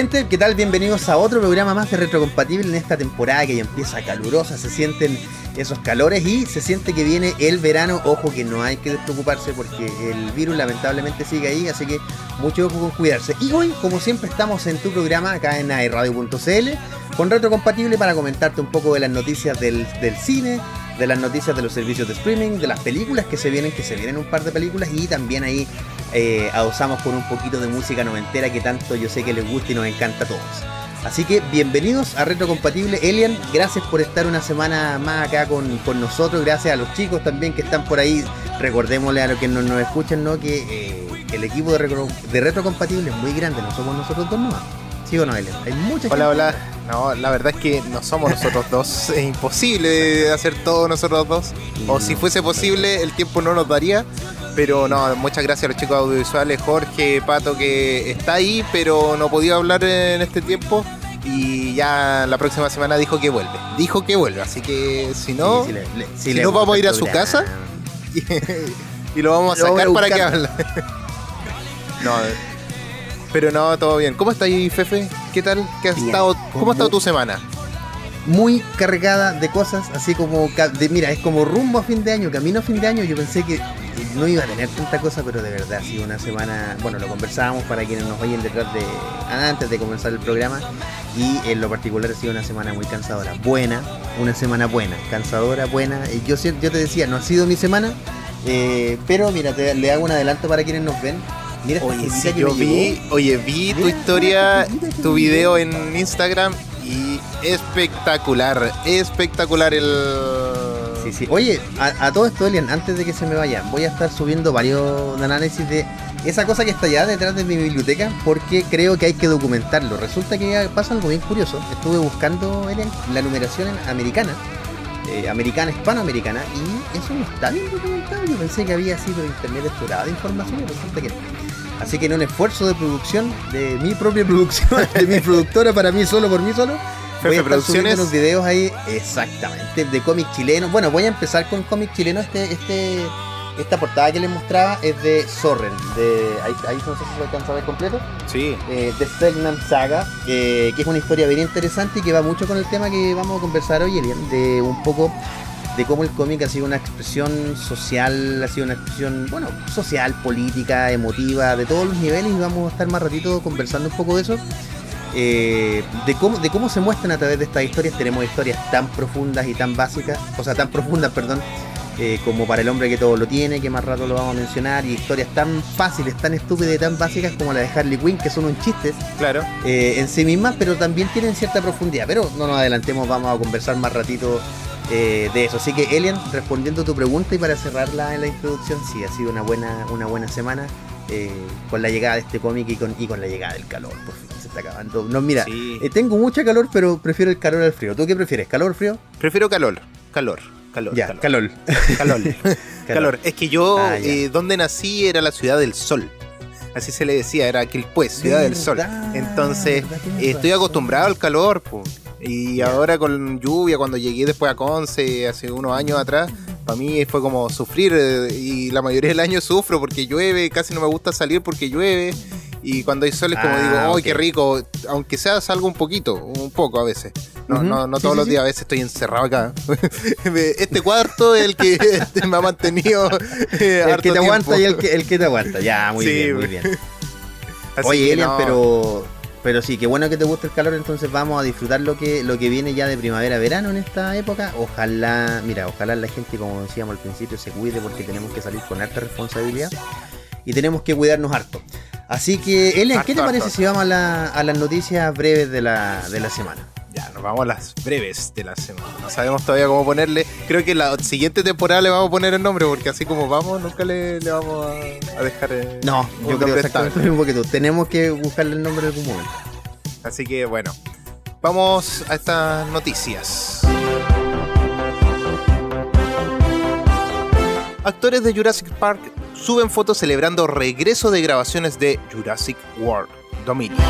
Gente, ¿qué tal? Bienvenidos a otro programa más de Retrocompatible en esta temporada que ya empieza calurosa, se sienten esos calores y se siente que viene el verano. Ojo que no hay que despreocuparse porque el virus lamentablemente sigue ahí, así que mucho ojo con cuidarse. Y hoy, como siempre, estamos en tu programa acá en airradio.cl con Retrocompatible para comentarte un poco de las noticias del cine, de las noticias de los servicios de streaming, de las películas que se vienen, que se vienen un par de películas y también ahí eh, adosamos con un poquito de música noventera que tanto yo sé que les gusta y nos encanta a todos. Así que bienvenidos a Retrocompatible Elian, gracias por estar una semana más acá con, nosotros, gracias a los chicos también que están por ahí, recordémosle a los que nos, nos escuchan ¿no? que eh, el equipo de, retro, de Retrocompatible es muy grande, no somos nosotros dos nomás. ¿Sí o no, Elian? Hay mucha Hola, hola. No, la verdad es que no somos nosotros dos. Es imposible hacer todo nosotros dos. O si fuese posible, el tiempo no nos daría. Pero no, muchas gracias a los chicos audiovisuales, Jorge, Pato, que está ahí, pero no podía hablar en este tiempo. Y ya la próxima semana dijo que vuelve. Dijo que vuelve, así que si no, si, no vamos a ir a su casa y, lo vamos a sacar para que hable. no, pero no, todo bien. ¿Cómo está ahí, Fefe? ¿Qué tal? ¿Qué has estado, ¿Cómo ha estado tu semana? Muy cargada de cosas, así como, de, mira, es como rumbo a fin de año, camino a fin de año. Yo pensé que no iba a tener tanta cosa, pero de verdad ha sido una semana, bueno, lo conversábamos para quienes nos oyen detrás de, antes de comenzar el programa, y en lo particular ha sido una semana muy cansadora. Buena, una semana buena, cansadora, buena. Yo, yo te decía, no ha sido mi semana, eh, pero mira, te, le hago un adelanto para quienes nos ven oye, sí, yo vi, oye, vi tu historia, tu video en Instagram y espectacular, espectacular el... Sí, sí. Oye, a, todo esto, Elian, antes de que se me vaya, voy a estar subiendo varios análisis de esa cosa que está allá detrás de mi biblioteca porque creo que hay que documentarlo. Resulta que pasa algo bien curioso. Estuve buscando, Elian, la numeración americana eh, americana, hispanoamericana, y eso no está bien documentado. Yo pensé que había sido internet explorada de información y resulta que no. Así que en un esfuerzo de producción, de mi propia producción, de mi productora para mí solo, por mí solo, voy a estar subiendo unos videos ahí, exactamente, de cómics chilenos. Bueno, voy a empezar con cómics chilenos. Este, este, esta portada que les mostraba es de Sorren, de ahí, ahí no sé si se alcanza a ver completo. Sí. Eh, de Selknam Saga, que es una historia bien interesante y que va mucho con el tema que vamos a conversar hoy, Elian, de un poco de cómo el cómic ha sido una expresión social, ha sido una expresión, bueno, social, política, emotiva, de todos los niveles y vamos a estar más ratito conversando un poco de eso. Eh, de, cómo, de cómo se muestran a través de estas historias. Tenemos historias tan profundas y tan básicas, o sea, tan profundas, perdón, eh, como para el hombre que todo lo tiene, que más rato lo vamos a mencionar, y historias tan fáciles, tan estúpidas y tan básicas como la de Harley Quinn, que son un chiste claro. Eh, en sí mismas, pero también tienen cierta profundidad. Pero no nos adelantemos, vamos a conversar más ratito eh, de eso. Así que Elian, respondiendo a tu pregunta y para cerrarla en la introducción, sí, ha sido una buena, una buena semana eh, con la llegada de este cómic y con, y con la llegada del calor. Por fin se está acabando. No, mira, eh, tengo mucha calor, pero prefiero el calor al frío. ¿Tú qué prefieres, calor o frío? Prefiero calor, calor. Calor, ya, calor. Calor. calor. Es que yo, ah, donde nací era la ciudad del sol así se le decía, era aquel pues, Ciudad del Sol. Entonces, estoy acostumbrado al calor, pues. Y ahora con lluvia, cuando llegué después a Conce, hace unos años atrás, para mí fue como sufrir. Eh, y la mayoría del año sufro porque llueve, casi no me gusta salir porque llueve. Y cuando hay sol es como digo, ¡ay, qué rico! Aunque sea salgo un poquito, un poco a veces. No, no, no todos los días, a veces estoy encerrado acá. este cuarto es el que me ha mantenido. Eh, el que te aguanta y el que, el que te aguanta. Ya, muy bien, muy bien. Oye, Elian, pero pero sí, qué bueno que te guste el calor, entonces vamos a disfrutar lo que, lo que viene ya de primavera-verano en esta época. Ojalá, mira, ojalá la gente, como decíamos al principio, se cuide porque tenemos que salir con alta responsabilidad y tenemos que cuidarnos harto. Así que, Ellen, ¿qué te parece si vamos a, a las noticias breves de la, de la semana? Ya, nos vamos a las breves de la semana. No sabemos todavía cómo ponerle. Creo que la siguiente temporada le vamos a poner el nombre, porque así como vamos, nunca le, vamos a, dejar. Eh, no, yo creo exactamente que tú. Tenemos que buscarle el nombre en algún momento. Así que bueno, vamos a estas noticias. Actores de Jurassic Park suben fotos celebrando regreso de grabaciones de Jurassic World Dominion.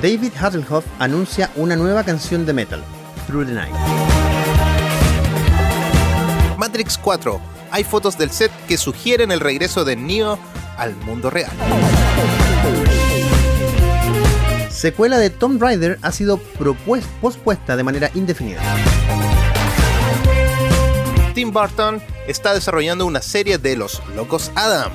David Hasselhoff anuncia una nueva canción de metal, Through the Night. Matrix 4. Hay fotos del set que sugieren el regreso de Neo al mundo real. secuela de Tomb Raider ha sido pospuesta de manera indefinida. Tim Burton está desarrollando una serie de Los Locos Adams.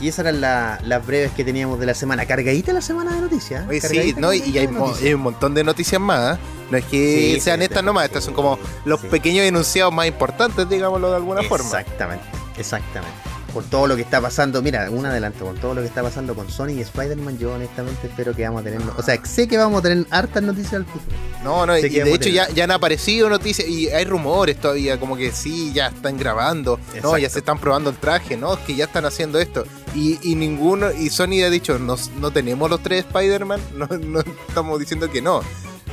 Y esas eran la- las breves que teníamos de la semana. Cargadita la semana de noticias. Oye, sí, ¿no? y hay, mo- un montón de noticias más. ¿eh? No es que Sí, sean sí, estas sí. nomás, estas son como los pequeños enunciados más importantes, digámoslo de alguna forma. Exactamente, exactamente. Por todo lo que está pasando, mira, un adelanto, con todo lo que está pasando con Sony y Spider-Man, yo honestamente espero que vamos a tener, o sea, sé que vamos a tener hartas noticias al futuro. No, no, Sé y de hecho ya, han aparecido noticias y hay rumores todavía, como que sí, ya están grabando, no, ya se están probando el traje, no, es que ya están haciendo esto. Y, y ninguno, y Sony ha dicho, no, no tenemos los tres Spider-Man, no, no estamos diciendo que no,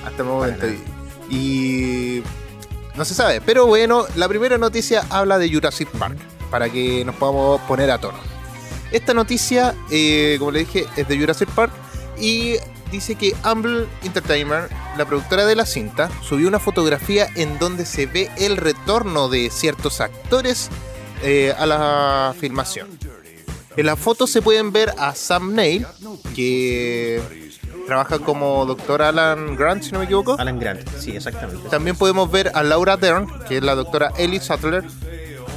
hasta el momento. y no se sabe, pero bueno, la primera noticia habla de Jurassic Park, para que nos podamos poner a tono. Esta noticia, eh, como le dije, es de Jurassic Park y dice que Humble Entertainment, la productora de la cinta, subió una fotografía en donde se ve el retorno de ciertos actores eh, a la filmación. En la foto se pueden ver a Sam Neill, que trabaja como doctor Alan Grant, si no me equivoco. Alan Grant, sí, exactamente. También podemos ver a Laura Dern, que es la doctora Ellie Sattler,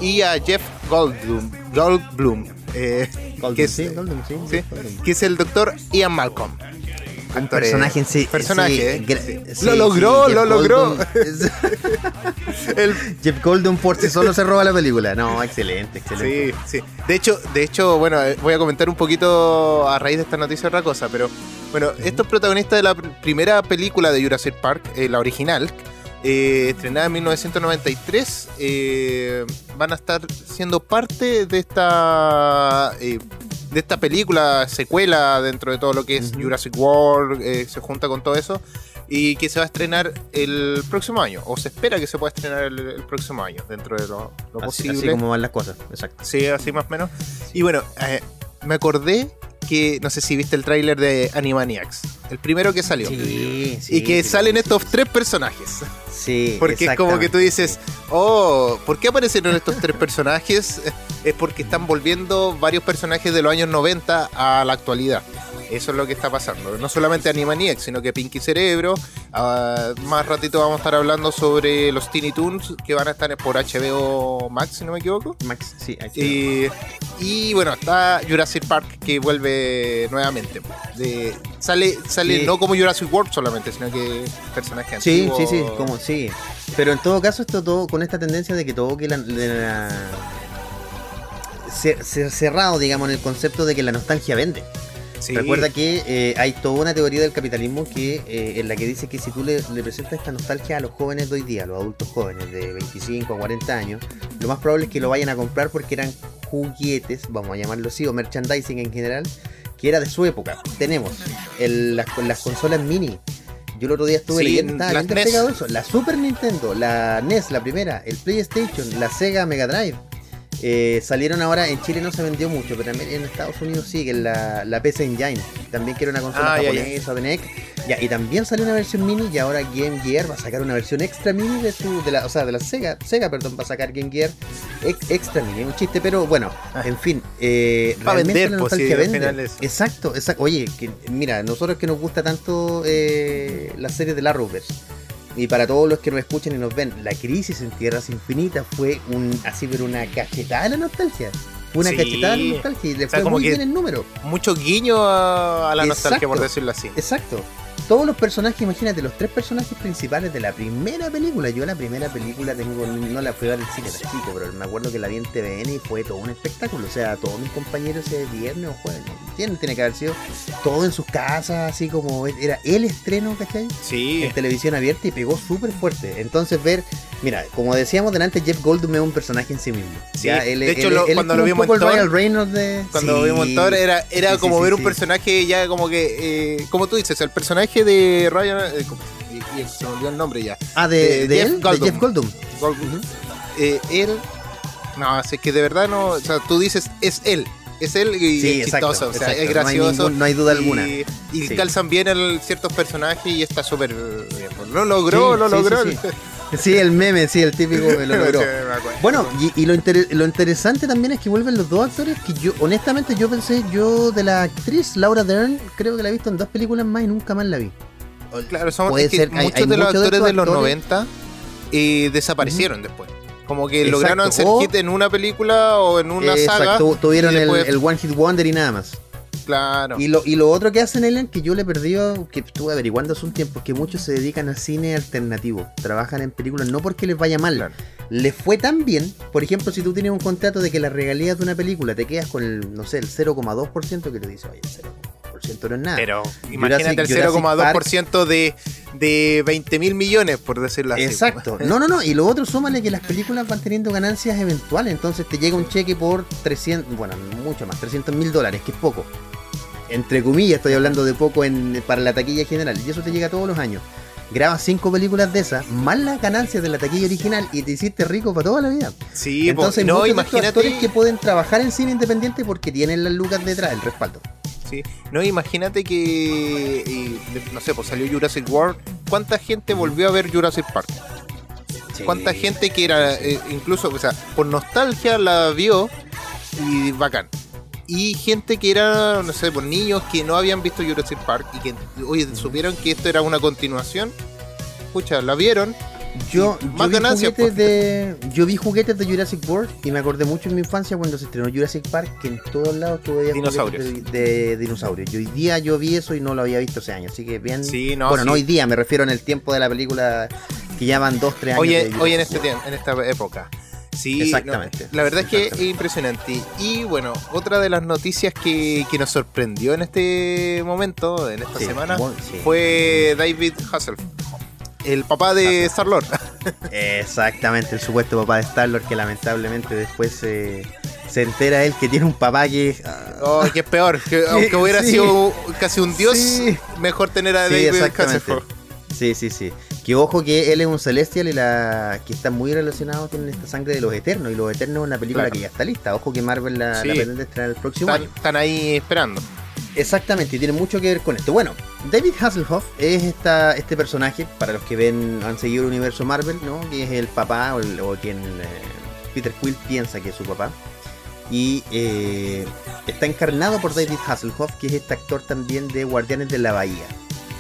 y a Jeff Goldblum, Goldblum eh, Goldblum, que, es, sí, Goldblum, sí, sí, Goldblum. que es el doctor Ian Malcolm. Un eh, personaje en sí. Personaje, sí, eh. gra- sí, Lo logró, sí, lo logró. El- Jeff Goldblum por sí solo se roba la película. No, excelente, excelente. Sí, sí. De hecho, de hecho, bueno, eh, voy a comentar un poquito a raíz de esta noticia otra cosa, pero bueno, estos protagonistas de la pr- primera película de Jurassic Park, eh, la original, eh, estrenada en 1993, eh, van a estar siendo parte de esta eh, de esta película secuela dentro de todo lo que es. Jurassic World, se junta con todo eso y que se va a estrenar el próximo año o se espera que se pueda estrenar el, el próximo año dentro de lo, lo Así, posible. así como van las cosas, exacto. Sí, así más o menos. Y bueno, me acordé que, no sé si viste el tráiler de Animaniacs, el primero que salió. Sí, sí. y que sí, salen estos tres personajes. Sí, Porque es como que tú dices, oh, ¿por qué aparecieron estos tres personajes? Es porque están volviendo varios personajes de los años 90 a la actualidad. Eso es lo que está pasando. No solamente Animaniacs, sino que Pinky Cerebro. Ah, más ratito vamos a estar hablando sobre los Teeny Toons que van a estar por HBO Max, si no me equivoco. Max, sí, está. Y, y bueno, está Jurassic Park que vuelve nuevamente. De, sale sale Sí. no como Jurassic World solamente, sino que personaje Sí, antiguo. sí, sí, como sí. Pero en todo caso esto todo con esta tendencia de que todo que la, la- cer- cer- cerrado, digamos, en el concepto de que la nostalgia vende. Sí. Recuerda que eh, hay toda una teoría del capitalismo que eh, en la que dice que si tú le, le presentas esta nostalgia a los jóvenes de hoy día, a los adultos jóvenes de 25 a 40 años, lo más probable es que lo vayan a comprar porque eran juguetes, vamos a llamarlo así, o merchandising en general, que era de su época. Tenemos el- las, las consolas mini. Yo el otro día estuve Sí, leyendo, estaba NES. despegado eso. La Super Nintendo, la NES, la primera, el PlayStation, la Sega Mega Drive. Eh, salieron ahora, en Chile no se vendió mucho, pero también en Estados Unidos sí, que la, la PC Engine, también que era una consola Ah, japonesa de NEC. Y también salió una versión mini y ahora Game Gear va a sacar una versión extra mini de su, de la, o sea, de la Sega, Sega, perdón, va a sacar Game Gear ex- extra mini, un chiste, pero bueno, Ah. en fin, eh, Pa' realmente vender, la pues, sí, vende. Exacto, exacto. Oye, que, mira, nosotros que nos gusta tanto eh, la serie de la Arrowverse, y para todos los que nos escuchan y nos ven, la crisis en Tierras Infinitas fue un así, pero una cachetada de la nostalgia. Fue una Sí. cachetada de la nostalgia y le O sea, fue muy bien el número. Mucho guiño a, a la nostalgia, por decirlo así. Exacto. Todos los personajes, imagínate, los tres personajes principales de la primera película. Yo la primera película tengo, no la fui a ver al cine, era chico, pero me acuerdo que la vi en TVN y fue todo un espectáculo. O sea, todos mis compañeros ese viernes o jueves, ¿no? tiene, tiene que haber sido todo en sus casas, así como era el estreno, ¿cachai? Sí. en televisión abierta y pegó súper fuerte. Entonces ver, mira, como decíamos delante, Jeff Goldblum es un personaje en sí mismo. Sí, Ya, de hecho, él- lo- él es cuando lo vimos en Thor, Reynolds de... Cuando Sí. vimos Thor era, era Sí, como ver un personaje ya como que, eh, como tú dices, el personaje de Ryan, eh, y, y se me olvidó el nombre ya. Ah, de, de de Jeff él, de Goldblum. Jeff Goldblum. Goldblum. Eh, él, no, es que de verdad no, o sea, tú dices, es él, es él y Sí, es exacto, chistoso, o sea, exacto, es no hay gracioso. ningún- no hay duda y- alguna. Y Sí. calzan bien el, ciertos personajes y está súper. Lo logró, Sí, lo logró. sí, el meme, sí, el típico me lo logró. Bueno, y, lo, lo, interesante también es que vuelven los dos actores que yo, honestamente, yo pensé, yo de la actriz Laura Dern, creo que la he visto en dos películas más y nunca más la vi. Claro, son Puede ser, muchos de los actores de, los 90 eh, desaparecieron después. Como que lograron hacer hit en una película o en una saga. tuvieron el, One Hit Wonder y nada más. Claro. Y lo, y lo otro que hacen, Ellen, que yo le he perdido, que estuve averiguando hace un tiempo, es que muchos se dedican al cine alternativo. Trabajan en películas no porque les vaya mal. Les fue tan bien, por ejemplo, si tú tienes un contrato de que la regalías de una película te quedas con el, no sé, el 0,2% que te dice, oye, el 0,2% no es nada. Pero imagínate el 0,2% de, de 20 mil millones, por decirlo así. Exacto. No, no, no. Y lo otro, súmale que las películas van teniendo ganancias eventuales. Entonces te llega un cheque por 300, bueno, mucho más, 300 mil dólares, que es poco entre comillas, estoy hablando de poco en, para la taquilla general, y eso te llega todos los años. Grabas cinco películas de esas, más las ganancias de la taquilla original y te hiciste rico para toda la vida. Sí, entonces no, imagínate actores que pueden trabajar en cine independiente porque tienen las lucas detrás, el respaldo. Sí, no, imagínate que, no sé, pues salió Jurassic World, ¿cuánta gente volvió a ver Jurassic Park? ¿Cuánta gente que era, eh, incluso, o sea, por nostalgia la vio y bacán? y gente que era, no sé, por niños que no habían visto Jurassic Park y que, oye, supieron que esto era una continuación. Escucha, la vieron. Yo, yo, vi juguetes de, yo vi juguetes de Jurassic World y me acordé mucho en mi infancia cuando se estrenó Jurassic Park que en todos lados tuve dinosaurios. De, dinosaurios. Y hoy día yo vi eso y no lo había visto hace años. Así que bien. bueno, no hoy día, me refiero en el tiempo de la película que ya van dos, tres años. Oye, hoy en, este tiempo, en esta época. Sí, exactamente. la verdad es que es impresionante. Y bueno, otra de las noticias que, nos sorprendió en este momento, en esta semana, fue David Hasselhoff, el papá de Star-Lord. Exactamente, el supuesto papá de Star-Lord que lamentablemente después se entera él que tiene un papá que... Oh, que es peor, que, aunque hubiera sido casi un dios, mejor tener a David Hasselhoff. Sí, sí, sí. Que ojo que él es un celestial y la que está muy relacionado con esta sangre de los eternos. Y los eternos es una película que ya está lista. Ojo que Marvel la, pretende estrenar el próximo año. Están ahí esperando. Exactamente, y tiene mucho que ver con esto. Bueno, David Hasselhoff es esta, este personaje, para los que ven, han seguido el universo Marvel, ¿no? Que es el papá, o, quien eh, Peter Quill piensa que es su papá. Y eh, está encarnado por David Hasselhoff, que es este actor también de Guardianes de la Bahía.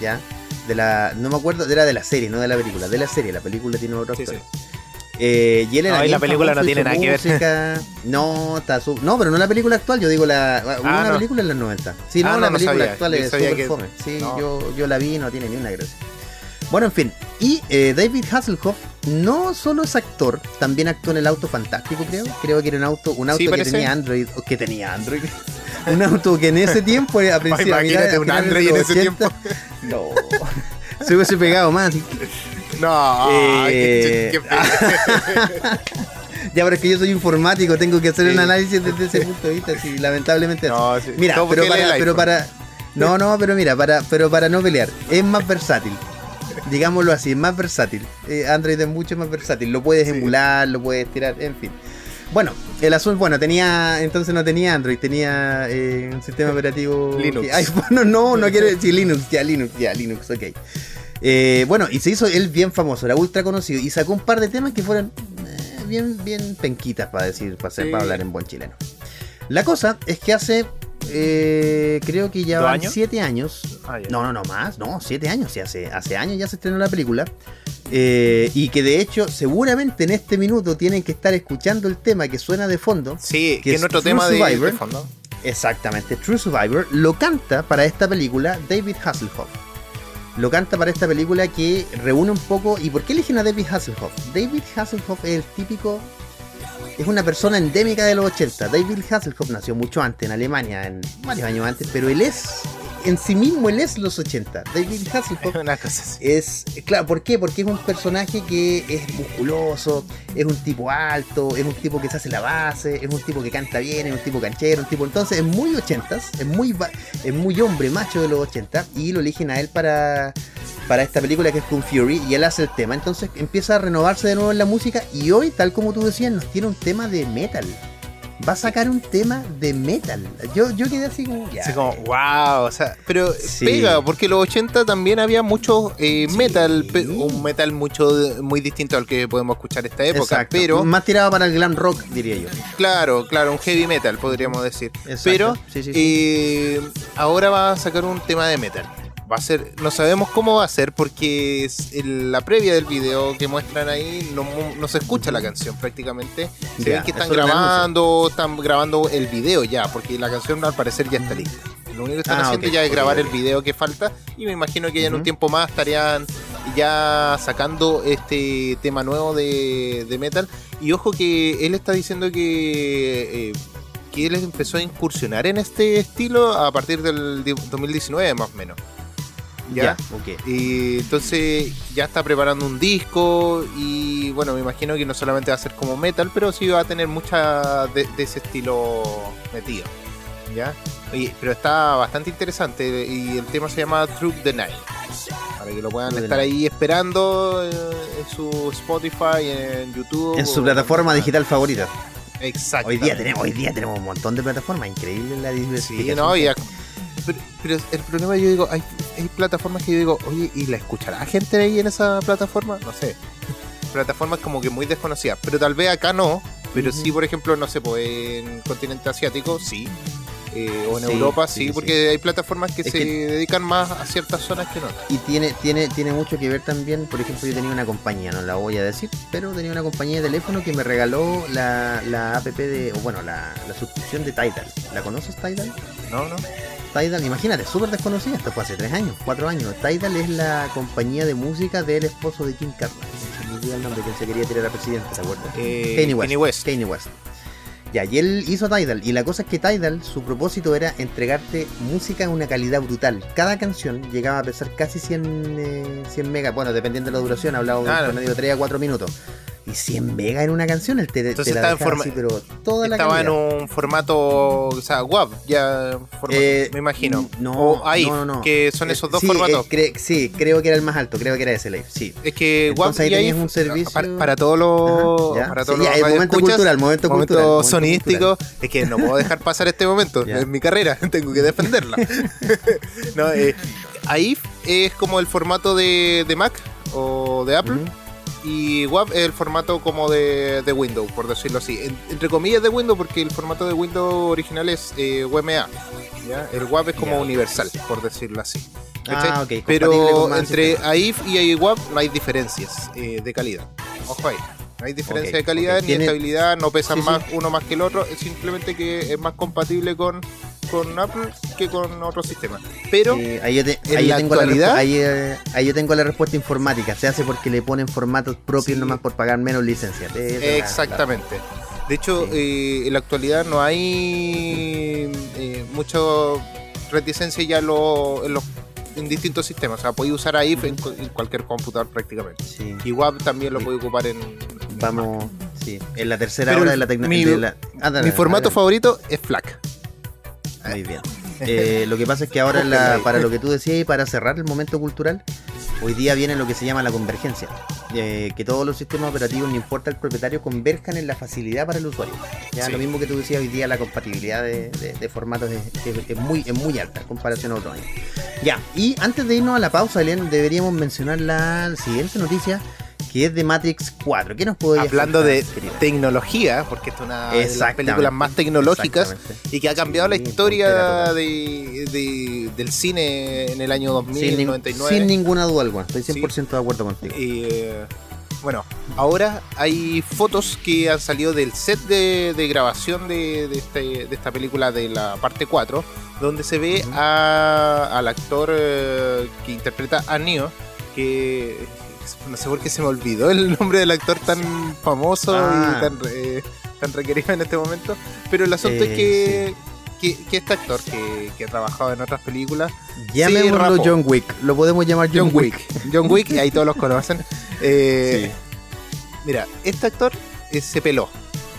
¿Ya? de la no me acuerdo, era de la serie, no de la película, de la serie, la película tiene otro actor. Eh, y él era no, la película no tiene nada que ver. No, está no, pero no la película actual, yo digo la ah, una película en los 90. Sí, no, ah, la película actual es super fome. Sí, yo, yo la vi y no tiene ni una gracia. Bueno, en fin. Y eh, David Hasselhoff no solo es actor, también actuó en el auto fantástico, creo. Creo que era un auto, un auto que tenía Android, que tenía Android. un auto que en ese tiempo, a principio, Imagínate un Android en ese tiempo. No. Se hubiese pegado más. No. Eh... ya, pero es que yo soy informático, tengo que hacer un análisis desde ese punto de vista. Sí, lamentablemente. No, Mira, pero para, pero para, No, no, pero mira, para, pero para no pelear, es más versátil digámoslo así, es más versátil. Eh, Android es mucho más versátil. Lo puedes emular, lo puedes tirar, en fin. Bueno, el azul, bueno, tenía, entonces no tenía Android, tenía eh, un sistema operativo. Linux. no, no, no quiere decir Linux, ya Linux, ya Linux, ok. Eh, bueno, y se hizo él bien famoso, era ultra conocido, y sacó un par de temas que fueron bien, bien penquitas para decir, para, para hablar en buen chileno. La cosa es que hace eh, creo que ya van 7 años. Ah, no, no, no, más. No, 7 años. hace, hace años ya se estrenó la película. Eh, y que de hecho, seguramente en este minuto tienen que estar escuchando el tema que suena de fondo. Sí, que, es nuestro tema de, fondo. Exactamente, True Survivor. Lo canta para esta película David Hasselhoff. Lo canta para esta película que reúne un poco. ¿Y por qué eligen a David Hasselhoff? David Hasselhoff es el típico es una persona endémica de los 80. David Hasselhoff nació mucho antes en Alemania, en varios años antes, pero él es en sí mismo él es los 80. David Hasselhoff es, claro, ¿por qué? Porque es un personaje que es musculoso, es un tipo alto, es un tipo que se hace la base, es un tipo que canta bien, es un tipo canchero, un tipo entonces es muy 80 es muy es muy hombre, macho de los 80 y lo eligen a él para para esta película que es Kung Fury y él hace el tema. Entonces empieza a renovarse de nuevo en la música y hoy, tal como tú decías, nos tiene un tema de metal. Va a sacar un tema de metal. Yo, yo quedé así como, ya. Así como, wow, o sea, pero Sí. pega, porque en los 80 también había mucho eh, Sí. metal, un metal mucho muy distinto al que podemos escuchar esta época, Exacto. pero Más tirado para el glam rock, diría yo. claro, claro, un heavy metal podríamos decir. Exacto. Pero sí. eh, ahora va a sacar un tema de metal. Va a ser, no sabemos cómo va a ser porque es la previa del video que muestran ahí no, no se escucha la canción prácticamente. Se ven que es están grabando, están grabando el video ya, porque la canción al parecer ya está lista. Lo único que están Ah, haciendo ya es grabar el video que falta y me imagino que ya en un tiempo más estarían ya sacando este tema nuevo de, de metal. Y ojo que él está diciendo que, eh, que él empezó a incursionar en este estilo a partir del di- 2019 más o menos. ¿Ya? ok. Y entonces ya está preparando un disco y bueno, me imagino que no solamente va a ser como metal, pero sí va a tener mucha de, de ese estilo metido. ¿Ya? Oye, pero está bastante interesante y el tema se llama Through the Night. Para que lo puedan estar ahí esperando eh, en su Spotify, en YouTube. En su plataforma digital favorita. Exacto. Hoy día tenemos, hoy día tenemos un montón de plataformas, increíble la Sí, diversificación. no, y pero, pero el problema yo digo, hay, hay plataformas que yo digo, oye, ¿y la escuchará gente ahí en esa plataforma? No sé. Plataformas como que muy desconocidas, pero tal vez acá no, pero sí, Ujú. por ejemplo, no sé, pues en continente asiático, sí. Eh, o en Sí, Europa, sí, sí, sí. porque hay plataformas que Es se que- dedican más a ciertas zonas que no. Y tiene, tiene, tiene mucho que ver también, por ejemplo, yo tenía una compañía, no la voy a decir, pero tenía una compañía de teléfono que me regaló la, la app de, o bueno, la, la suscripción de Tidal. ¿La conoces Tidal? No, no. Tidal, imagínate, súper desconocida, esto fue hace tres años, cuatro años. Tidal es la compañía de música del esposo de Kim Kardashian. Se el nombre, que se quería tirar a presidente, ¿te acuerdas? Eh, Kanye West. Kanye West. Kanye West. Ya, y él hizo Tidal. Y la cosa es que Tidal, su propósito era entregarte música en una calidad brutal. Cada canción llegaba a pesar casi 100, eh, 100 megas. Bueno, dependiendo de la duración, hablaba de un Claro. promedio de 3 a 4 minutos. Y 100 megas en una canción, él te, te Entonces la estaba en así, pero toda la Estaba en calidad. un formato, o sea, WAV, ya, forma- Eh, me imagino. no, o AIF, no, no, que son esos Eh, dos sí, formatos. cre- sí, creo que era el más alto, creo que era ese live, sí. Es que Entonces WAP ahí y tenías AIF, un servicio- para, para todos los Ajá, ya. para Sí, todos ya, los el momento radioescuchas, cultural, momento momento cultural, momento sonístico, es que no puedo dejar pasar este momento, Ya. es mi carrera, tengo que defenderla. no, eh, AIF es como el formato de, de Mac o de Apple Ujú. Y WAV es el formato como de, de Windows, por decirlo así. En- entre comillas de Windows porque el formato de Windows original es eh. ¿ya? El WAV es como universal, por decirlo así. Ah, Pero entre. AIF y AIWAP no hay diferencias eh, de calidad. Ojo ahí. No hay diferencia de calidad ni Tiene- estabilidad, no pesan Sí, sí. más uno más que el otro, es simplemente que es más compatible con, con Apple que con otros sistemas. Pero Eh, ahí yo, te- en ahí yo la tengo la actualidad- respu- ahí, eh, ahí yo tengo la respuesta informática. Se hace porque le ponen formatos propios Sí. nomás por pagar menos licencia. Esa es la- Exactamente. De hecho, Sí. eh, en la actualidad no hay eh, mucho reticencia ya en, lo- en los en distintos sistemas. O sea, podéis usar AIF en, cu- en cualquier computador prácticamente. Sí. Y WAP también lo podéis ocupar en. Vamos, sí. En la tercera Pero hora de la mi- tecnología. Mi formato favorito es FLAC. Muy bien. Eh, lo que pasa es que ahora, la- para lo que tú decías y para cerrar el momento cultural, hoy día viene lo que se llama la convergencia. Eh, que todos los sistemas operativos, no importa el propietario, converjan en la facilidad para el usuario. Ya Sí. lo mismo que tú decías hoy día, la compatibilidad de, de- de formatos es, es- es muy, es muy alta en comparación a otros años. Ya, y antes de irnos a la pausa, Elian, deberíamos mencionar la siguiente noticia, que es de Matrix 4. ¿Qué nos podría Hablando de querida? tecnología, porque es una de las películas más tecnológicas y que ha cambiado la Sí, historia frontera de, de- del cine en el año Sin, 2000, nin- 99. sin ninguna duda alguna, estoy Sí. 100% de acuerdo contigo. Y, eh, bueno, ahora hay fotos que han salido del set de, de grabación de, de este- de esta película de la parte 4, donde se ve a- al actor eh, que interpreta a Neo, que no sé por qué se me olvidó el nombre del actor tan famoso Ah. y tan, eh, tan requerido en este momento, pero el asunto es Eh, que, que, que este actor que, que ha trabajado en otras películas Llamémoslo rapó. John Wick, lo podemos llamar John, John Wick. John Wick, y ahí todos los conocen. Eh, Sí. Mira, este actor eh, se peló.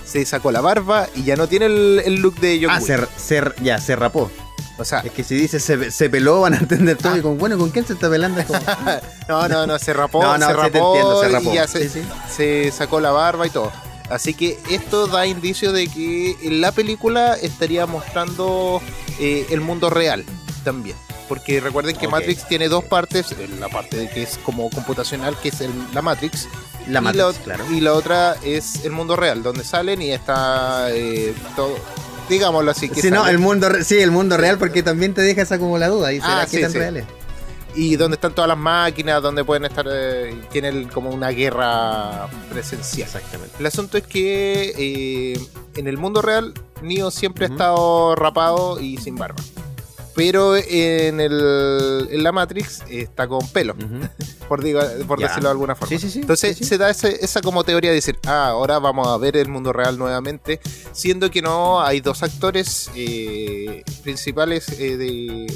Se sacó la barba y ya no tiene el, el look de John Ah, Wick. se, se- ya, se rapó. O sea, Es que si dice se, se peló, van a entender todo. Y con, bueno, ¿con quién se está pelando? Como- no, no, no, se rapó, no, no, se rapó, entiendo, se rapó. y ya se, Sí, sí. se sacó la barba y todo. Así que esto da indicio de que la película estaría mostrando eh, el mundo real también. Porque recuerden que. Matrix tiene dos partes, la parte de que es como computacional, que es el- la Matrix, La y, Matrix, la, claro. y la otra es el mundo real, donde salen y está eh, todo, digámoslo así. Que Sí, no, el mundo, sí, el mundo real, porque también te deja esa como la duda. ¿Y será Ah, que sí, tan sí. y donde están todas las máquinas, donde pueden estar, eh, tienen como una guerra presencial. Exactamente. El asunto es que eh, en el mundo real Neo siempre Ujú. ha estado rapado y sin barba. Pero en, el, en la Matrix está con pelo, por, digo- por decirlo de alguna forma. Sí, sí, sí. Entonces se da ese- esa como teoría de decir, ah, ahora vamos a ver el mundo real nuevamente, siendo que no hay dos actores eh, principales eh, de,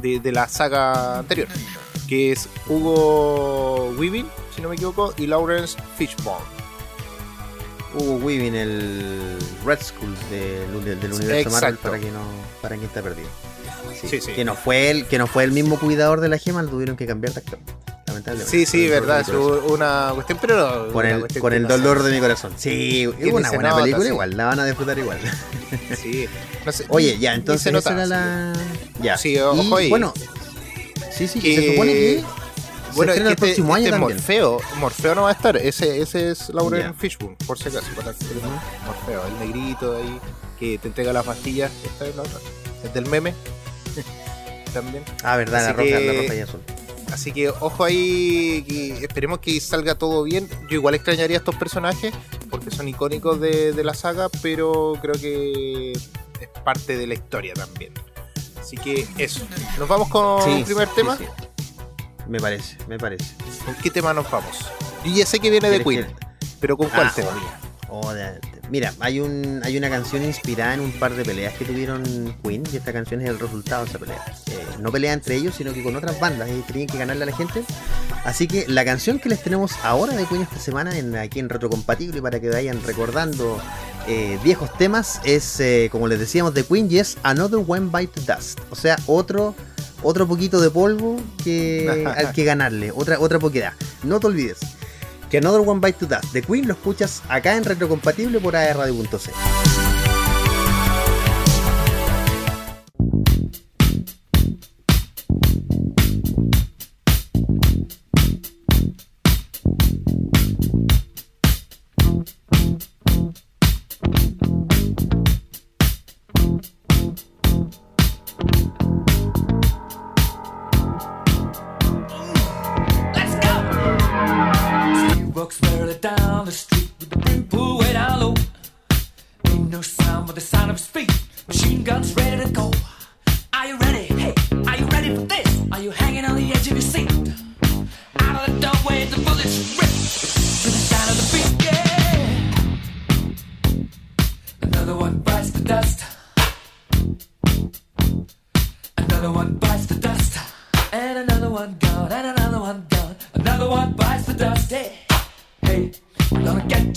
de, de la saga anterior, que es Hugo Weaving, si no me equivoco, y Lawrence Fishburne. Hugo Weaving, el Red Skull del, del- del universo Marvel, para que no, para quien está perdido. Sí, Sí, sí. Que no fue el, que no fue el mismo cuidador de la gema, lo tuvieron que cambiar de actor. Lamentablemente. Sí, sí, verdad, es una cuestión, pero no, Con el, cuestión con el no dolor de mi corazón. Sí, es una buena nota, película sí. igual, la van a disfrutar igual. Sí, no sé, Oye, ya, entonces nota, esa era así la... Ya. Sí, ojo Y, ahí. Bueno, sí, sí, Que- se supone que Bueno, se es estrena que el próximo este, año este también. Morfeo, Morfeo no va a estar, ese, ese es Lauren Ya. Fishburne, por si acaso. para que sepan. Morfeo, el negrito ahí que te entrega las pastillas, esta es la otra. Es del meme. También. Ah, verdad, la roja, que- la roja y azul. Así que ojo ahí, que esperemos que salga todo bien. Yo igual extrañaría a estos personajes porque son icónicos de, de la saga, pero creo que es parte de la historia también. Así que eso. Nos vamos con el primer sí, tema. sí. Me parece, me parece. ¿Con qué tema nos vamos? Yo ya sé que viene de ¿Quieres Queen, que- pero ¿con cuál Ah, tema? Oh, de- mira, hay un hay una canción inspirada en un par de peleas que tuvieron Queen y esta canción es el resultado de esa pelea. Eh, no pelea entre ellos, sino que con otras bandas y tenían que ganarle a la gente. Así que la canción que les tenemos ahora de Queen esta semana en, aquí en Retrocompatible para que vayan recordando eh, viejos temas es, eh, como les decíamos, de Queen y es Another One Bite Dust. O sea, otro otro poquito de polvo que al que ganarle, otra otra poquedad. No te olvides que Another One Bite to Dust de Queen lo escuchas acá en Retrocompatible por ARradio.c.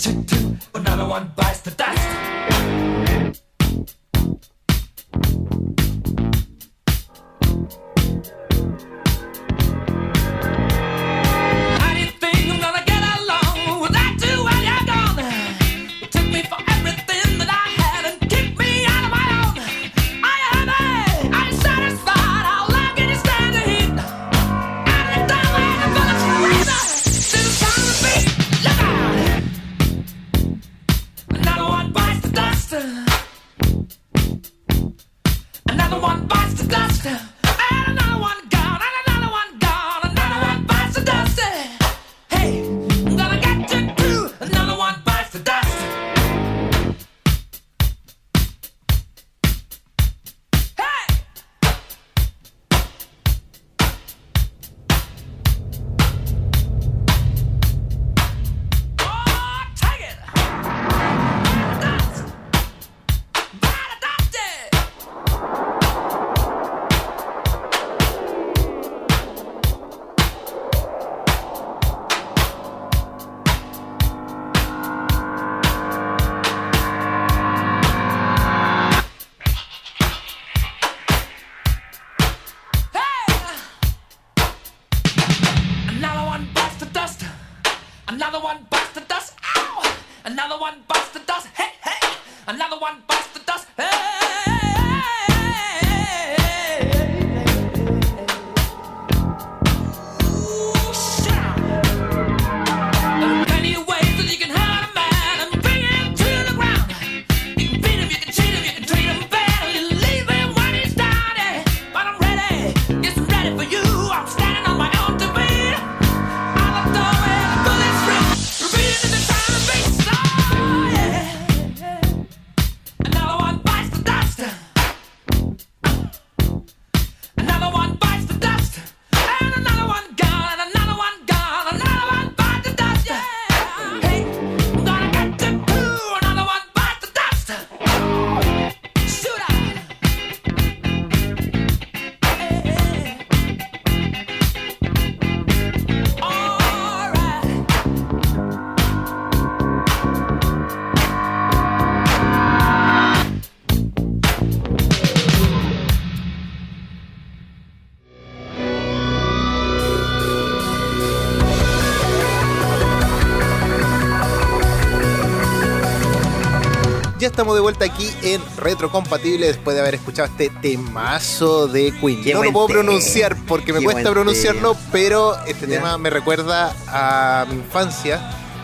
tick, estamos de vuelta aquí en Retrocompatible después de haber escuchado este temazo de Queen. Qué no lo puedo pronunciar porque me Qué cuesta pronunciarlo, pero este Ya. tema me recuerda a mi infancia,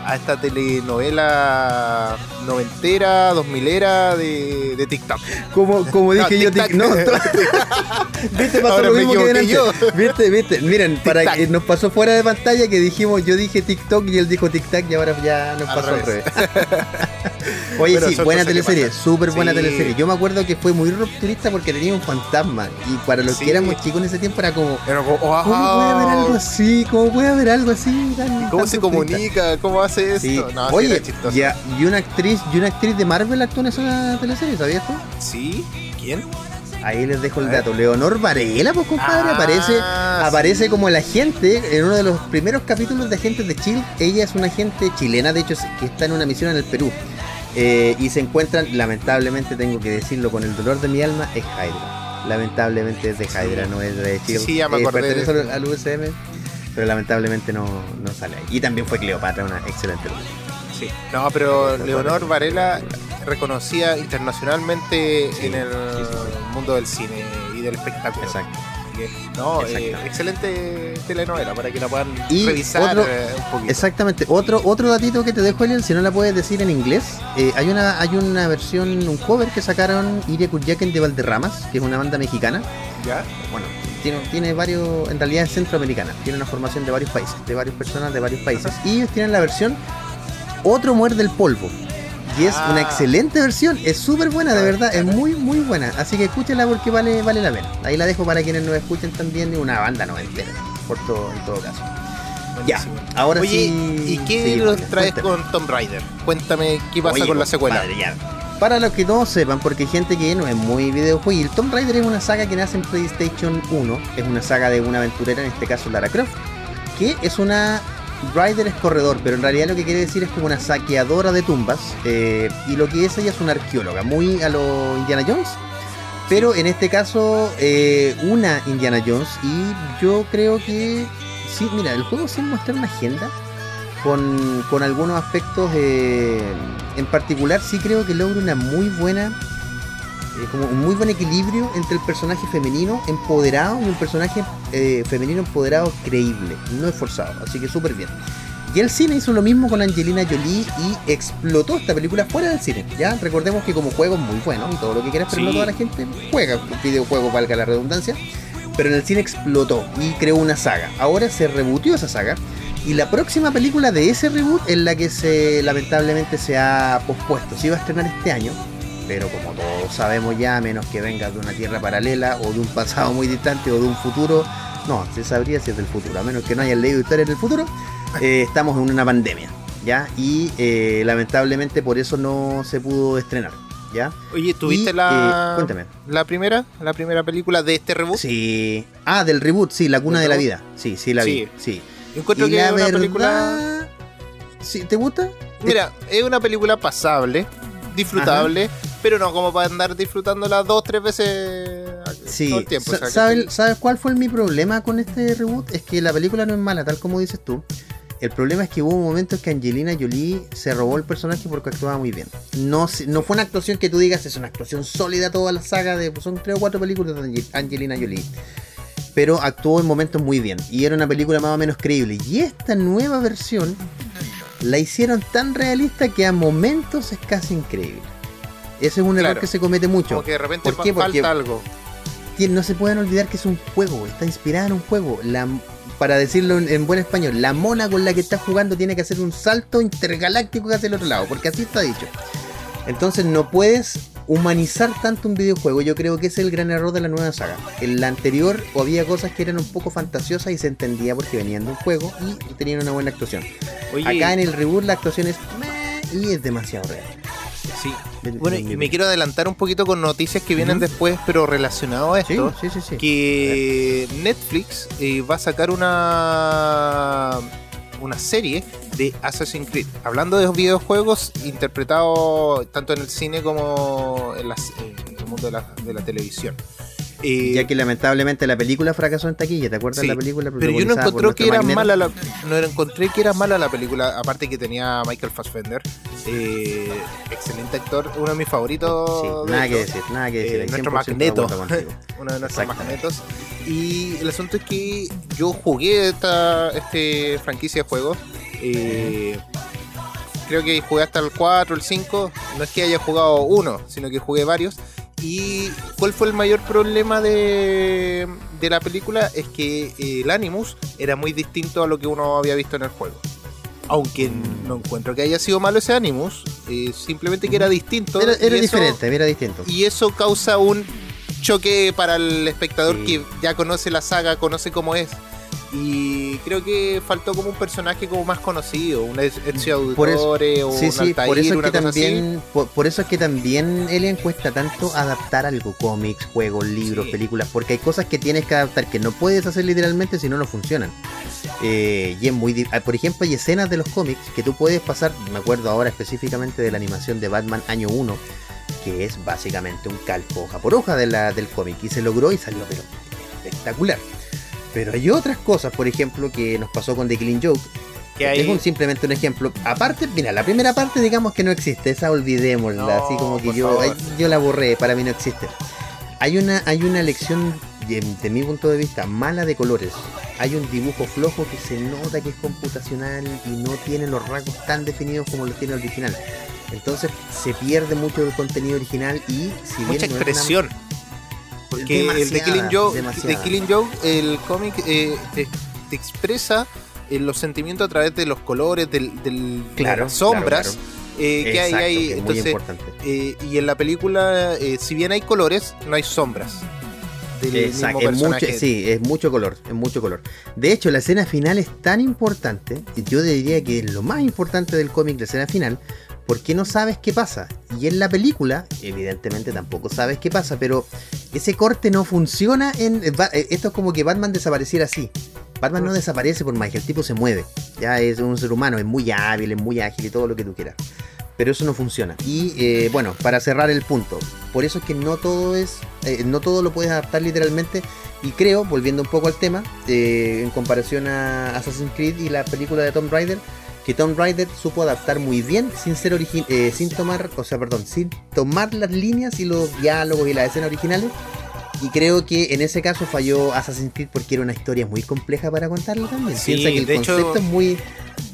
a esta telenovela noventera, dos milera de, de TikTok. Como, como No, dije yo, tic- no, viste, pasó Ahora lo mismo que yo. Viste, viste, miren, para que nos pasó fuera de pantalla que dijimos, yo dije TikTok y él dijo tic-tac y ahora ya nos pasó al revés. revés. Oye, Pero sí, buena teleserie, súper buena Sí. teleserie. Yo me acuerdo que fue muy rupturista porque tenía un fantasma y para los Sí. que éramos chicos en ese tiempo era como, ¿cómo puede haber algo wow, así? ¿Cómo puede haber algo así? tan- ¿Cómo tan se rupturista? comunica? ¿Cómo hace esto? Sí. No, sí Oye, era chistoso. ya, y una actriz, y una actriz de Marvel actuó en esa teleserie, ¿sabías tú? ¿Sí? ¿Quién? Ahí les dejo el dato. Leonor Varela, pues compadre, Ah, aparece, aparece sí. como el agente en uno de los primeros capítulos de Agentes de Chile. Ella es una agente chilena, de hecho, que está en una misión en el Perú. Eh, y se encuentran, lamentablemente tengo que decirlo con el dolor de mi alma, es Hydra. Lamentablemente es de Hydra, no es de Shield. sí, ya me acordé de pertenece al- al USM, pero lamentablemente no, no sale ahí. Y también fue Cleopatra, una excelente. Sí. No, pero Leonor Varela reconocida internacionalmente en el mundo del cine y del espectáculo. Exacto. No, eh, excelente telenovela para que la puedan Y revisar otro- eh, un poquito. Exactamente. Otro, otro datito que te dejo, Elian, si no la puedes decir en inglés, eh, hay una hay una versión, un cover que sacaron Iria de Valderramas, que es una banda mexicana. ¿Ya? Bueno, tiene, tiene varios, en realidad es centroamericana, tiene una formación de varios países, de varias personas de varios países. Y ellos tienen la versión Otro muerde el polvo. Y es Ah. una excelente versión, es súper buena, de A ver, verdad, es muy, muy buena. Así que escúchenla porque vale, vale la pena. Ahí la dejo para quienes nos escuchen también, una banda noventera, por todo, en todo caso. Ya, ahora Oye, sí. ¿y qué sí, bueno, traes cuéntame. con Tomb Raider? Cuéntame qué pasa Oye, con la secuela. compadre, ya. Para los que no sepan, porque hay gente que no es muy videojuego, el Tomb Raider es una saga que nace en PlayStation 1, es una saga de una aventurera, en este caso Lara Croft, que es una Rider es corredor, pero en realidad lo que quiere decir es como una saqueadora de tumbas, eh, y lo que es ella es una arqueóloga, muy a lo Indiana Jones, pero en este caso eh, una Indiana Jones, y yo creo que, sí, mira, el juego sin mostrar una agenda, con, con algunos aspectos eh, en particular sí creo que logra una muy buena eh, como un muy buen equilibrio entre el personaje femenino empoderado y un personaje eh, femenino empoderado creíble no esforzado así que súper bien. Y el cine hizo lo mismo con Angelina Jolie y explotó esta película fuera del cine ya recordemos que como juego es muy bueno y todo lo que quieras pero Sí. no toda la gente juega videojuego valga la redundancia pero en el cine explotó y creó una saga. Ahora se rebutió esa saga y la próxima película de ese reboot es la que se lamentablemente se ha pospuesto. Se iba a estrenar este año, pero como todos sabemos ya, a menos que venga de una tierra paralela o de un pasado muy distante o de un futuro, no, se sabría si es del futuro, a menos que no hayan leído historia del futuro, eh, estamos en una pandemia, ¿ya? Y eh, lamentablemente por eso no se pudo estrenar, ¿ya? Oye, ¿tuviste Y, la, eh, la primera? ¿La primera película de este reboot? Sí. Ah, del reboot, sí, La Cuna ¿Del de la? Vida. Sí, sí, la vi, Sí. Yo encuentro Y que es una verdad... película... ¿Sí, ¿Te gusta? Mira, es una película pasable, disfrutable, pero no como para andar disfrutándola dos, tres veces Sí, todo el tiempo. O sea, ¿sabes, sí. ¿sabes cuál fue mi problema con este reboot? Es que la película no es mala, tal como dices tú. El problema es que hubo momentos que Angelina Jolie se robó el personaje porque actuaba muy bien. No, no fue una actuación que tú digas, es una actuación sólida toda la saga de. Son tres o cuatro películas de Ange- Angelina Jolie. Pero actuó en momentos muy bien. Y era una película más o menos creíble. Y esta nueva versión la hicieron tan realista que a momentos es casi increíble. Ese es un error que se comete mucho. Como que de repente ¿Por qué? fa- Porque- falta algo. No se pueden olvidar que es un juego, está inspirada en un juego. La, para decirlo en, en buen español, la mona con la que está jugando tiene que hacer un salto intergaláctico hacia el otro lado, porque así está dicho. Entonces no puedes humanizar tanto un videojuego. Yo creo que ese es el gran error de la nueva saga. En la anterior había cosas que eran un poco fantasiosas y se entendía porque venían de un juego y tenían una buena actuación. Oye, Acá en el reboot la actuación es y es demasiado real. sí. Bueno, y me quiero adelantar un poquito con noticias que vienen después, pero relacionado a esto. sí, sí, sí. que Netflix eh, va a sacar una una serie de Assassin's Creed, hablando de videojuegos interpretados tanto en el cine como en, las- el mundo de la televisión. Eh, Ya que lamentablemente la película fracasó en taquilla, ¿te acuerdas Sí, de la película? pero yo no encontré que era mala la, no encontré que era mala la película, aparte que tenía Michael Fassbender, eh, excelente actor, uno de mis favoritos. Sí, de nada que decir, nada que decir. Eh, ahí nuestro 100% de Magneto. uno de nuestros magnetos. Y el asunto es que yo jugué esta este franquicia de juegos. eh, creo que jugué hasta el 4, el 5. No es que haya jugado uno, sino que jugué varios. ¿Y cuál fue el mayor problema de, de la película? Es que eh, el Animus era muy distinto a lo que uno había visto en el juego. Aunque no encuentro que haya sido malo ese Animus, eh, simplemente que era distinto. Era, eso- diferente, era distinto. y eso causa un choque para el espectador Sí. que ya conoce la saga, conoce cómo es. Y creo que faltó como un personaje como más conocido, un Ezio Por eso- Auditore o Sí, un sí, Altair, por eso es que también, por, por eso es que también Alien cuesta tanto adaptar algo, cómics, juegos, libros, Sí. películas, porque hay cosas que tienes que adaptar que no puedes hacer literalmente si no, no funcionan. Eh, y es muy, ah, por ejemplo, hay escenas de los cómics que tú puedes pasar, me acuerdo ahora específicamente de la animación de Batman año 1, que es básicamente un calco hoja por hoja de la, del cómic, y se logró y salió pero espectacular. Pero hay otras cosas, por ejemplo, que nos pasó con The Killing Joke, Que es un- simplemente un ejemplo. Aparte, mira, la primera parte digamos que no existe, esa olvidémosla, No, así como que yo, ay, yo la borré, para mí no existe. Hay una, hay una lección, de, mi punto de vista, mala de colores. Hay un dibujo flojo que se nota que es computacional y no tiene los rasgos tan definidos como los tiene el original. Entonces se pierde mucho del contenido original y si bien mucha no Porque el de Killing Joke, de Killing Joke, el cómic eh, te, te expresa eh, los sentimientos a través de los colores, del, del- de Claro, las sombras claro, eh, que hay ahí. Entonces. Eh, y en la película, eh, si bien hay colores, no hay sombras. Del Exacto, mismo es mucho, personaje. sí, es mucho color, es mucho color. De hecho, la escena final es tan importante, y yo diría que es lo más importante del cómic, la escena final, porque no sabes qué pasa. Y en la película, evidentemente tampoco sabes qué pasa, pero ese corte no funciona en... eh, eh, Esto es como que Batman desapareciera así. Batman no desaparece por que el tipo se mueve. Ya es un ser humano, es muy hábil, es muy ágil y todo lo que tú quieras. Pero eso no funciona. Y eh, bueno, para cerrar el punto, por eso es que no todo es, no todo lo puedes adaptar literalmente. Y creo, volviendo un poco al tema, en comparación a Assassin's Creed y la película de Tomb Raider, que Tomb Raider supo adaptar muy bien sin ser origi- eh, sin tomar, o sea, perdón, sin tomar las líneas y los diálogos y las escenas originales. Y creo que en ese caso falló Assassin's Creed porque era una historia muy compleja para contarla también. Sí, Piensa que el de hecho- concepto es muy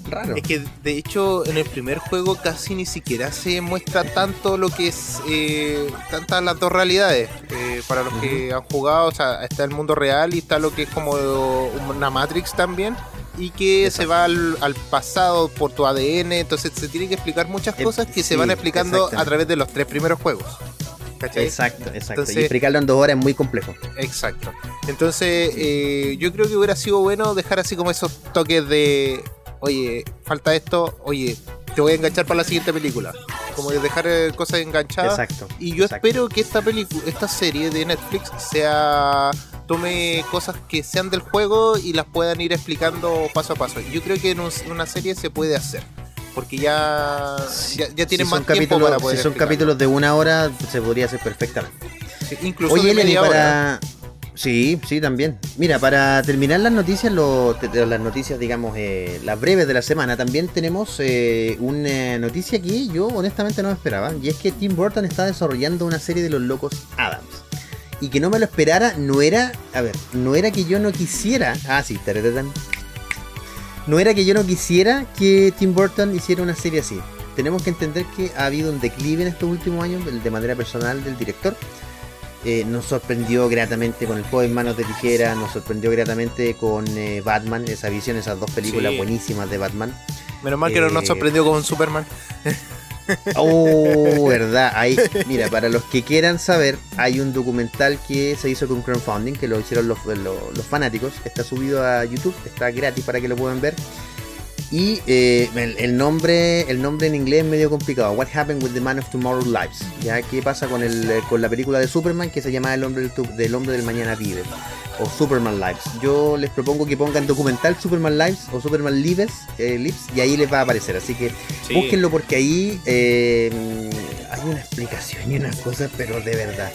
raro. Es que de hecho en el primer juego casi ni siquiera se muestra tanto lo que es eh, tantas las dos realidades. Eh, para los que han jugado, o sea, está el mundo real y está lo que es como una Matrix también. Y que se va al, al pasado por tu ADN, entonces se tiene que explicar muchas Eh, cosas que se van explicando a través de los tres primeros juegos. ¿Cachai? Exacto, exacto. Entonces- y explicarlo en dos horas es muy complejo. Exacto. Entonces, eh, yo creo que hubiera sido bueno dejar así como esos toques de, oye, falta esto, oye, te voy a enganchar para la siguiente película. Como de dejar eh, cosas enganchadas. Exacto. Y yo exacto. espero que esta película, esta serie de Netflix sea tome cosas que sean del juego y las puedan ir explicando paso a paso. Yo creo que en un- una serie se puede hacer. Porque ya, ya, ya tienen si más tiempo capítulos, para poder Si son explicarlo. capítulos de una hora, se podría hacer perfectamente. Sí, incluso Oye, de hora. para, Sí, sí, también. Mira, para terminar las noticias, lo- las noticias, digamos, eh, las breves de la semana, también tenemos eh, una noticia que yo honestamente no esperaba, y es que Tim Burton está desarrollando una serie de los locos Adams. Y que no me lo esperara, no era, a ver, no era que yo no quisiera, ah, sí, taratán. no era que yo no quisiera que Tim Burton hiciera una serie así. Tenemos que entender que ha habido un declive en estos últimos años, de manera personal, del director. Eh, nos sorprendió gratamente con El joven Manos de Tijera, nos sorprendió gratamente con eh, Batman, esa visión, esas dos películas Sí. buenísimas de Batman. Menos mal que no nos Eh, sorprendió con Superman. Oh, verdad. Ahí, mira, para los que quieran saber, hay un documental que se hizo con crowdfunding, que lo hicieron los, los- los fanáticos. Está subido a YouTube, está gratis para que lo puedan ver. Y eh, el, el nombre el nombre en inglés es medio complicado. What Happened with the Man of Tomorrow Lives. ¿Ya? ¿Qué pasa con, el, eh, con la película de Superman que se llama El hombre del, del hombre del mañana vive? O Superman Lives. Yo les propongo que pongan documental Superman Lives o Superman Lives, eh, Lives y ahí les va a aparecer. Así que Sí. Búsquenlo porque ahí eh, hay una explicación y unas cosas, pero de verdad.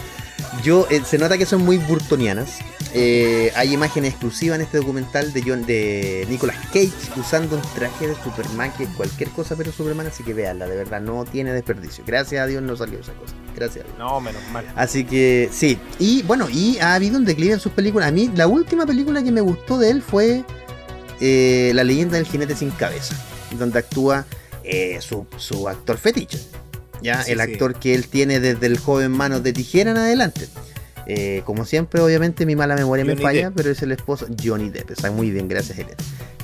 Yo eh, se nota que son muy burtonianas. Eh, hay imágenes exclusivas en este documental de John, de Nicolas Cage usando un traje de Superman que es cualquier cosa pero Superman, así que véanla, de verdad no tiene desperdicio. Gracias a Dios no salió esa cosa. Gracias a Dios. No, menos mal. Así que sí. Y bueno, y ha habido un declive en sus películas. A mí, la última película que me gustó de él fue eh, La leyenda del jinete sin cabeza, donde actúa su, su actor fetiche. Ya, Sí, el sí. actor que él tiene desde el joven Manos de Tijera en adelante. Eh, como siempre, obviamente, mi mala memoria me falla, Depp. pero es el esposo Johnny Depp. Está muy bien, gracias, Elena.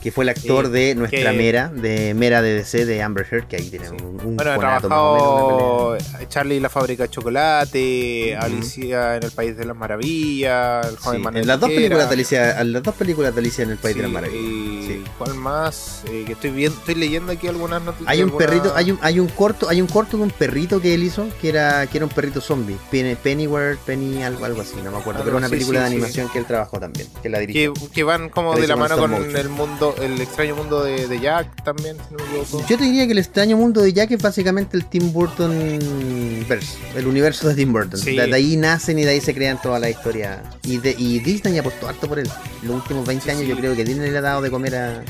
Que fue el actor Sí, de nuestra que- Mera, de Mera de DC, de Amber Heard, que ahí tiene Sí. un, un Bueno, ha trabajado Charlie y la fábrica de chocolate. Alicia en el País de las Maravillas, el joven Sí, Manuel en las dos películas de Alicia, en las dos películas de Alicia en el País de las Maravillas. ¿Cuál más? Eh, que estoy viendo, estoy leyendo aquí algunas noticias. Hay un alguna- perrito, hay un, hay un corto, hay un corto de un perrito que él hizo, que era, que era un perrito zombie, Penny, Pennyworth, Penny, algo, algo así, no me acuerdo, Ah, pero una película de animación que él trabajó también, que la dirigió. que van como de la mano con motion. el mundo, el extraño mundo de, de Jack también, si no me equivoco. Yo te diría que el extraño mundo de Jack es básicamente el Tim Burton verse, el universo de Tim Burton. Sí. De, de ahí nacen y de ahí se crean toda la historia. Y, de, y Disney apostó harto por él. Los últimos 20 Sí, años sí. yo creo que Disney le ha dado de comer a...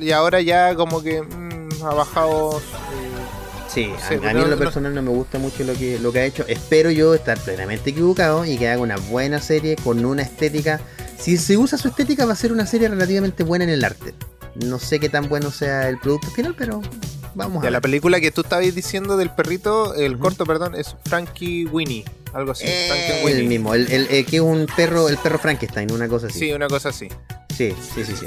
Y, ahora ya como que mm, ha bajado. eh, Sí, Sí, a, a mí en lo personal no me gusta mucho lo que, lo que ha hecho. Espero yo estar plenamente equivocado y que haga una buena serie con una estética. Si se usa su estética va a ser una serie relativamente buena en el arte. No sé qué tan bueno sea el producto final, pero vamos ya a la ver. película que tú estabas diciendo del perrito, el corto, perdón, es Frankie Winnie, algo así. Eh, Frankenweenie. el mismo, el, el- el que es un perro, el perro Frankenstein, una cosa así. Sí, una cosa así. sí, sí, sí. sí.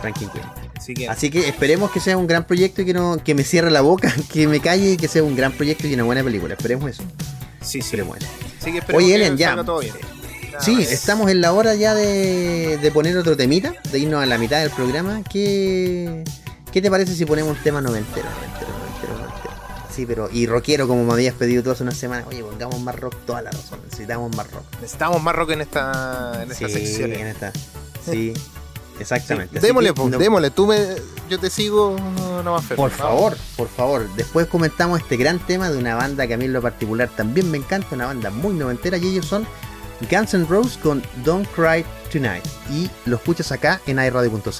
Frankenstein. Así que Así que esperemos que sea un gran proyecto y que no que me cierre la boca, que me calle y que sea un gran proyecto y una buena película. Esperemos eso. sí, sí. Esperemos eso. Así que esperemos Oye, que Elian, ya. salga todo bien. Sí, estamos en la hora ya de, de poner otro temita, de irnos a la mitad del programa. ¿Qué, qué te parece si ponemos un tema noventero, noventero, noventero, noventero? Sí, pero y rockero como me habías pedido tú hace una semana. Oye, pongamos más rock, toda la razón. Necesitamos más rock. Necesitamos más rock en esta en estas sí, secciones. en esta. Sí, exactamente. Sí, Démosle, que no- démosle. Tú me, yo te sigo, no, más. Por favor, por favor. Después comentamos este gran tema de una banda que a mí en lo particular también me encanta, una banda muy noventera y ellos son Guns N' Roses con Don't Cry Tonight. Y lo escuchas acá en iRadio.cl.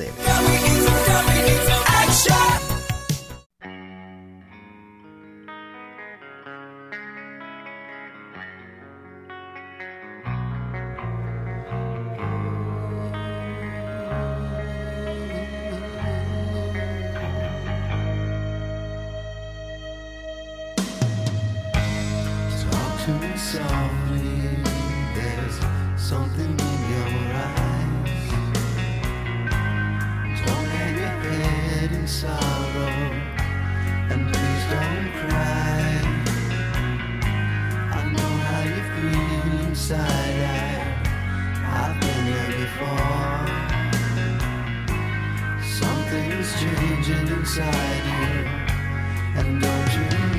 inside you, and don't you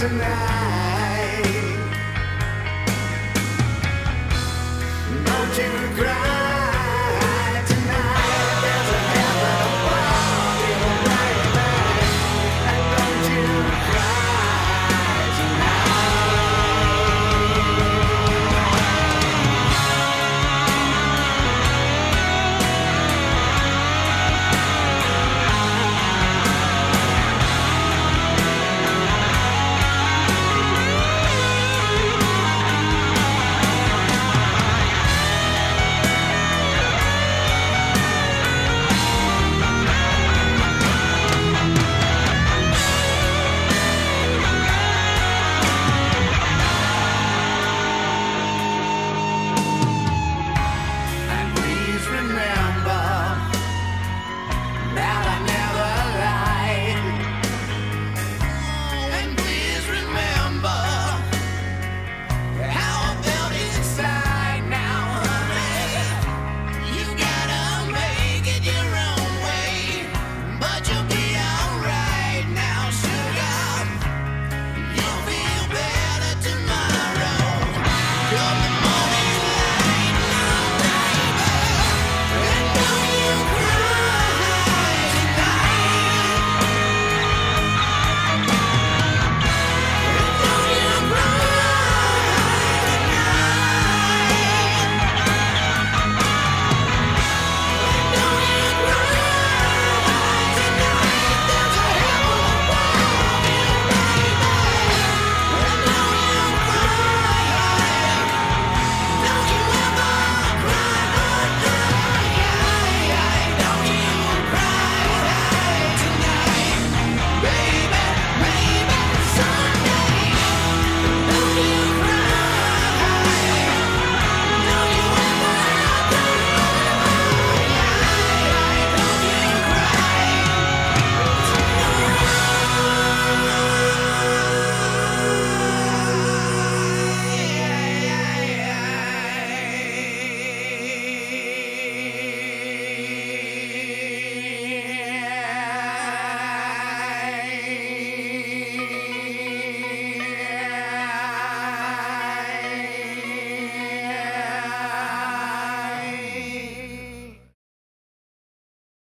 tonight.